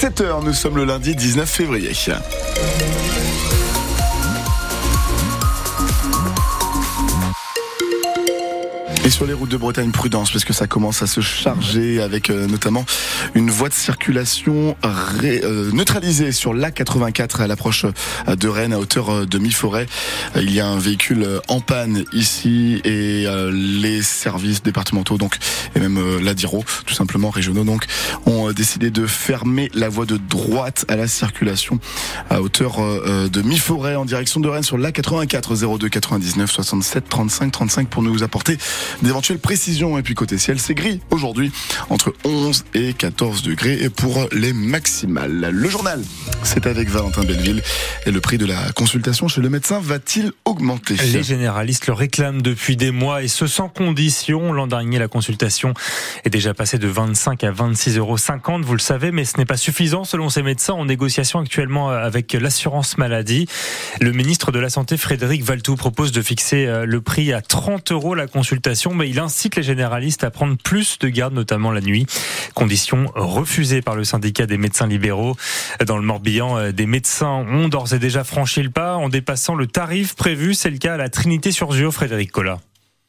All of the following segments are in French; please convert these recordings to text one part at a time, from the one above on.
7h, nous sommes le lundi 19 février. Et sur les routes de Bretagne, prudence, parce que ça commence à se charger avec euh, notamment une voie de circulation euh, neutralisée sur l'A84 à l'approche euh, de Rennes à hauteur de mi-forêt. Il y a un véhicule en panne ici et les services départementaux donc et même l'Adiro, tout simplement régionaux donc, ont décidé de fermer la voie de droite à la circulation à hauteur de mi-forêt en direction de Rennes sur l'A84 02 99 67 35 35 pour nous apporter d'éventuelles précisions. Et puis côté ciel, c'est gris aujourd'hui entre 11 et 14 degrés pour les maximales. Le journal, c'est avec Valentin Belleville. Et le prix de la consultation chez le médecin va-t-il augmenter? Les généralistes le réclament depuis des mois et ce sans condition. L'an dernier, la consultation est déjà passée de 25 à 26,50 euros. Vous le savez, mais ce n'est pas suffisant selon ces médecins en négociation actuellement avec l'assurance maladie. Le ministre de la Santé, Frédéric Valtou, propose de fixer euh, le prix à 30 euros la consultation mais il incite les généralistes à prendre plus de garde, notamment la nuit. Condition refusée par le syndicat des médecins libéraux. Dans le Morbihan, euh, des médecins ont d'ores et déjà franchi le pas en dépassant le tarif prévu. C'est le cas à la Trinité-sur-Zio, Frédéric Collat.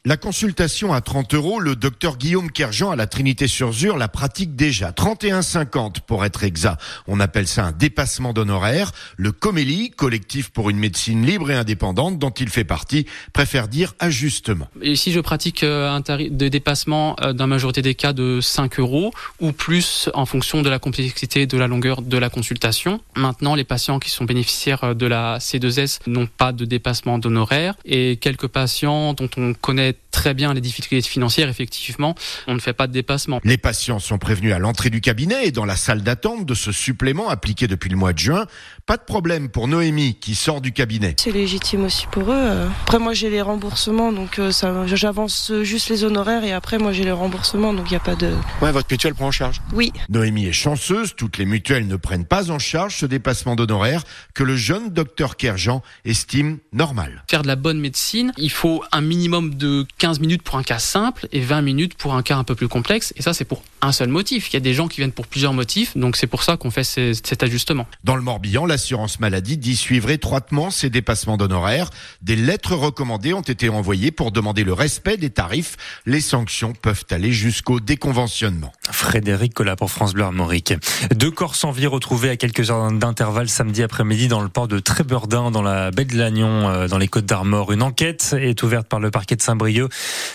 La consultation à 30 euros, le docteur Guillaume Kerjean à la Trinité-sur-Zur la pratique déjà. 31,50 pour être exact. On appelle ça un dépassement d'honoraires. Le Comélie, collectif pour une médecine libre et indépendante dont il fait partie, préfère dire ajustement. Et si je pratique euh, un tarif de dépassement euh, la majorité des cas de 5 euros ou plus en fonction de la complexité de la longueur de la consultation. Maintenant, les patients qui sont bénéficiaires euh, de la C2S n'ont pas de dépassement d'honoraires et quelques patients dont on connaît très bien les difficultés financières, effectivement, on ne fait pas de dépassement. Les patients sont prévenus à l'entrée du cabinet et dans la salle d'attente de ce supplément appliqué depuis le mois de juin. Pas de problème pour Noémie qui sort du cabinet. C'est légitime aussi pour eux. Après moi j'ai les remboursements donc euh, ça, j'avance juste les honoraires et après moi j'ai les remboursements donc il n'y a pas de... Ouais votre mutuelle prend en charge Oui. Noémie est chanceuse, toutes les mutuelles ne prennent pas en charge ce dépassement d'honoraires que le jeune docteur Kerjean estime normal. Faire de la bonne médecine, il faut un minimum de 15 minutes pour un cas simple et 20 minutes pour un cas un peu plus complexe. Et ça, c'est pour un seul motif. Il y a des gens qui viennent pour plusieurs motifs, donc c'est pour ça qu'on fait cet ajustement. Dans le Morbihan, l'assurance maladie dit suivre étroitement ces dépassements d'honoraires. Des lettres recommandées ont été envoyées pour demander le respect des tarifs. Les sanctions peuvent aller jusqu'au déconventionnement. Frédéric Collat pour France Bleu Armorique. Deux corps sans vie retrouvés à quelques heures d'intervalle samedi après-midi dans le port de Trébordin, dans la baie de Lannion, euh, dans les Côtes d'Armor. Une enquête est ouverte par le parquet de Saint-Brieuc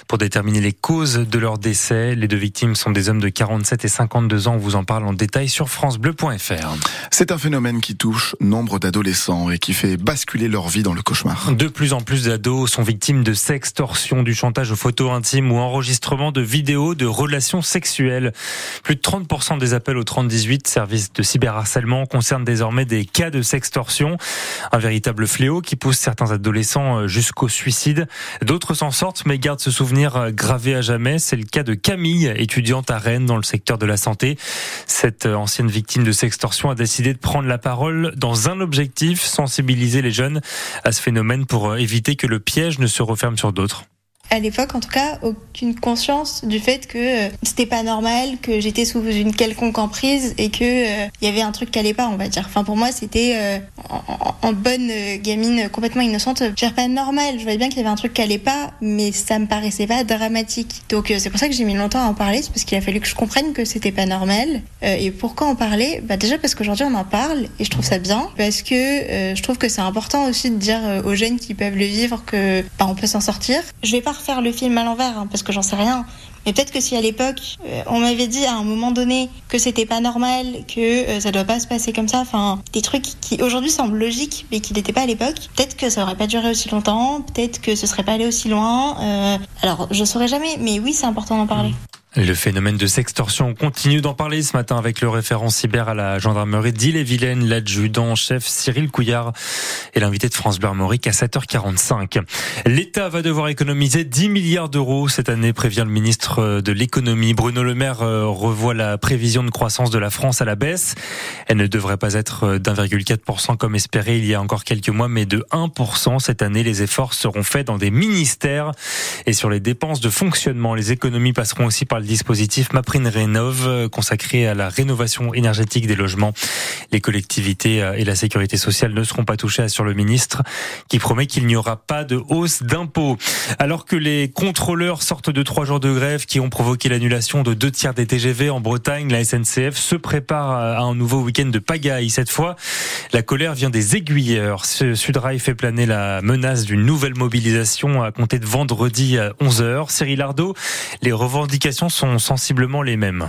pour déterminer les causes de leur décès. Les deux victimes sont des hommes de 47 et 52 ans. On vous en parle en détail sur francebleu.fr. C'est un phénomène qui touche nombre d'adolescents et qui fait basculer leur vie dans le cauchemar. De plus en plus d'ados sont victimes de sextorsion, du chantage aux photos intimes ou enregistrement de vidéos de relations sexuelles. Plus de 30% des appels au 3018, service de cyberharcèlement, concernent désormais des cas de sextorsion. Un véritable fléau qui pousse certains adolescents euh, jusqu'au suicide. D'autres s'en sortent mais gardent ce souvenir euh, gravé à jamais. C'est le cas de Camille, étudiante à Rennes dans le secteur de la santé. Cette euh, ancienne victime de sextorsion a décidé de prendre la parole dans un objectif, sensibiliser les jeunes à ce phénomène pour éviter que le piège ne se referme sur d'autres à l'époque en tout cas aucune conscience du fait que euh, c'était pas normal que j'étais sous une quelconque emprise et que il euh, y avait un truc qui allait pas on va dire. Enfin pour moi c'était euh, en, bonne gamine complètement innocente je pas normal. Je voyais bien qu'il y avait un truc qui allait pas mais ça me paraissait pas dramatique. Donc c'est pour ça que j'ai mis longtemps à en parler c'est parce qu'il a fallu que je comprenne que c'était pas normal. Et pourquoi en parler? Bah déjà parce qu'aujourd'hui on en parle et je trouve ça bien. Parce que je trouve que c'est important aussi de dire aux jeunes qui peuvent le vivre que bah, on peut s'en sortir. Je vais faire le film à l'envers, hein, parce que j'en sais rien. Mais peut-être que si à l'époque, euh, on m'avait dit à un moment donné que c'était pas normal, que euh, ça doit pas se passer comme ça, enfin, des trucs qui aujourd'hui semblent logiques, mais qui n'étaient pas à l'époque, peut-être que ça aurait pas duré aussi longtemps, peut-être que ce serait pas allé aussi loin. Euh, alors, je saurais jamais, mais oui, c'est important d'en parler. Le phénomène de sextorsion continue d'en parler ce matin avec le référent cyber à la gendarmerie d'Ille-et-Vilaine, l'adjudant-chef Cyril Couillard et l'invité de France Bleu à 7h45. L'État va devoir économiser 10 milliards d'euros cette année, prévient le ministre de l'économie. Bruno Le Maire euh, revoit la prévision de croissance de la France à la baisse. Elle ne devrait pas être d'1,4% comme espéré il y a encore quelques mois, mais de 1% cette année. Les efforts seront faits dans des ministères et sur les dépenses de fonctionnement. Les économies passeront aussi par le dispositif MaPrine Rénov consacré à la rénovation énergétique des logements. Les collectivités et la sécurité sociale ne seront pas touchées, assure le ministre, qui promet qu'il n'y aura pas de hausse d'impôts. Alors que les contrôleurs sortent de trois jours de grève qui ont provoqué l'annulation de deux tiers des TGV en Bretagne, la SNCF se prépare à un nouveau week-end de pagaille. Cette fois, la colère vient des aiguilleurs. Sudrail fait planer la menace d'une nouvelle mobilisation à compter de vendredi à 11h. Cyril Ardo, les revendications sont sensiblement les mêmes.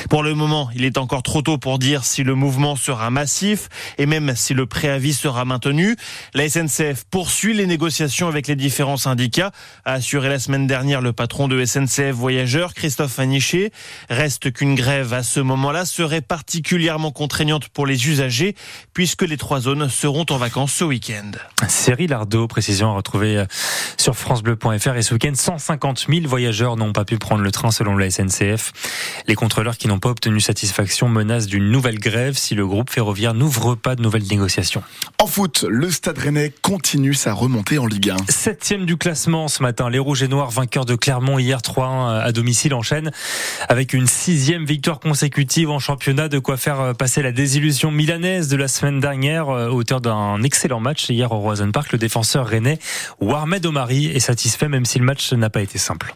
Pour le moment, il est encore trop tôt pour dire si le mouvement sera massif et même si le préavis sera maintenu. La SNCF poursuit les négociations avec les différents syndicats, a assuré la semaine dernière le patron de SNCF Voyageurs, Christophe Aniché. Reste qu'une grève à ce moment-là serait particulièrement contraignante pour les usagers puisque les trois zones seront en vacances ce week-end. Cyril Ardo, précision à retrouver euh, sur francebleu.fr et ce week-end, 150 000 voyageurs n'ont pas pu prendre le train selon la SNCF. Les contrôleurs qui n'ont pas obtenu satisfaction menace d'une nouvelle grève si le groupe ferroviaire n'ouvre pas de nouvelles négociations. En foot, le Stade Rennais continue sa remontée en Ligue 1. Septième du classement ce matin. Les Rouges et Noirs, vainqueurs de Clermont hier 3-1 à domicile, enchaînent avec une sixième victoire consécutive en championnat. De quoi faire passer la désillusion milanaise de la semaine dernière, euh, auteur d'un excellent match hier au Roison Park. Le défenseur rennais Warmed Omari est satisfait même si le match n'a pas été simple.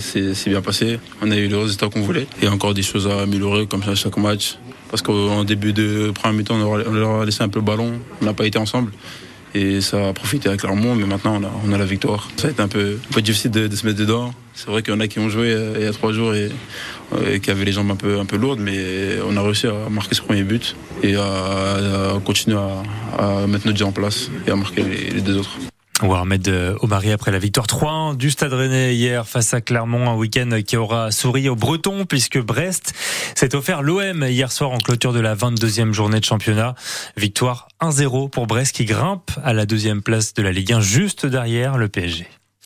C'est bien passé. On a eu le résultat qu'on voulait. Il y a encore des choses à améliorer comme ça chaque match. Parce qu'en début de premier mi-temps, on leur a laissé un peu le ballon. On n'a pas été ensemble. Et ça a profité avec Clermont, mais maintenant on a, la victoire. Ça a été un peu, difficile de, se mettre dedans. C'est vrai qu'il y en a qui ont joué euh, il y a trois jours et, et, qui avaient les jambes un peu, lourdes, mais on a réussi à marquer ce premier but et à, à continuer à, à, mettre notre jeu en place et à marquer les deux autres. Warmed Omari après la victoire 3 du Stade Rennais hier face à Clermont, un week-end qui aura souri aux Bretons puisque Brest s'est offert l'OM hier soir en clôture de la 22e journée de championnat. Victoire 1-0 pour Brest qui grimpe à la deuxième place de la Ligue 1 juste derrière le PSG.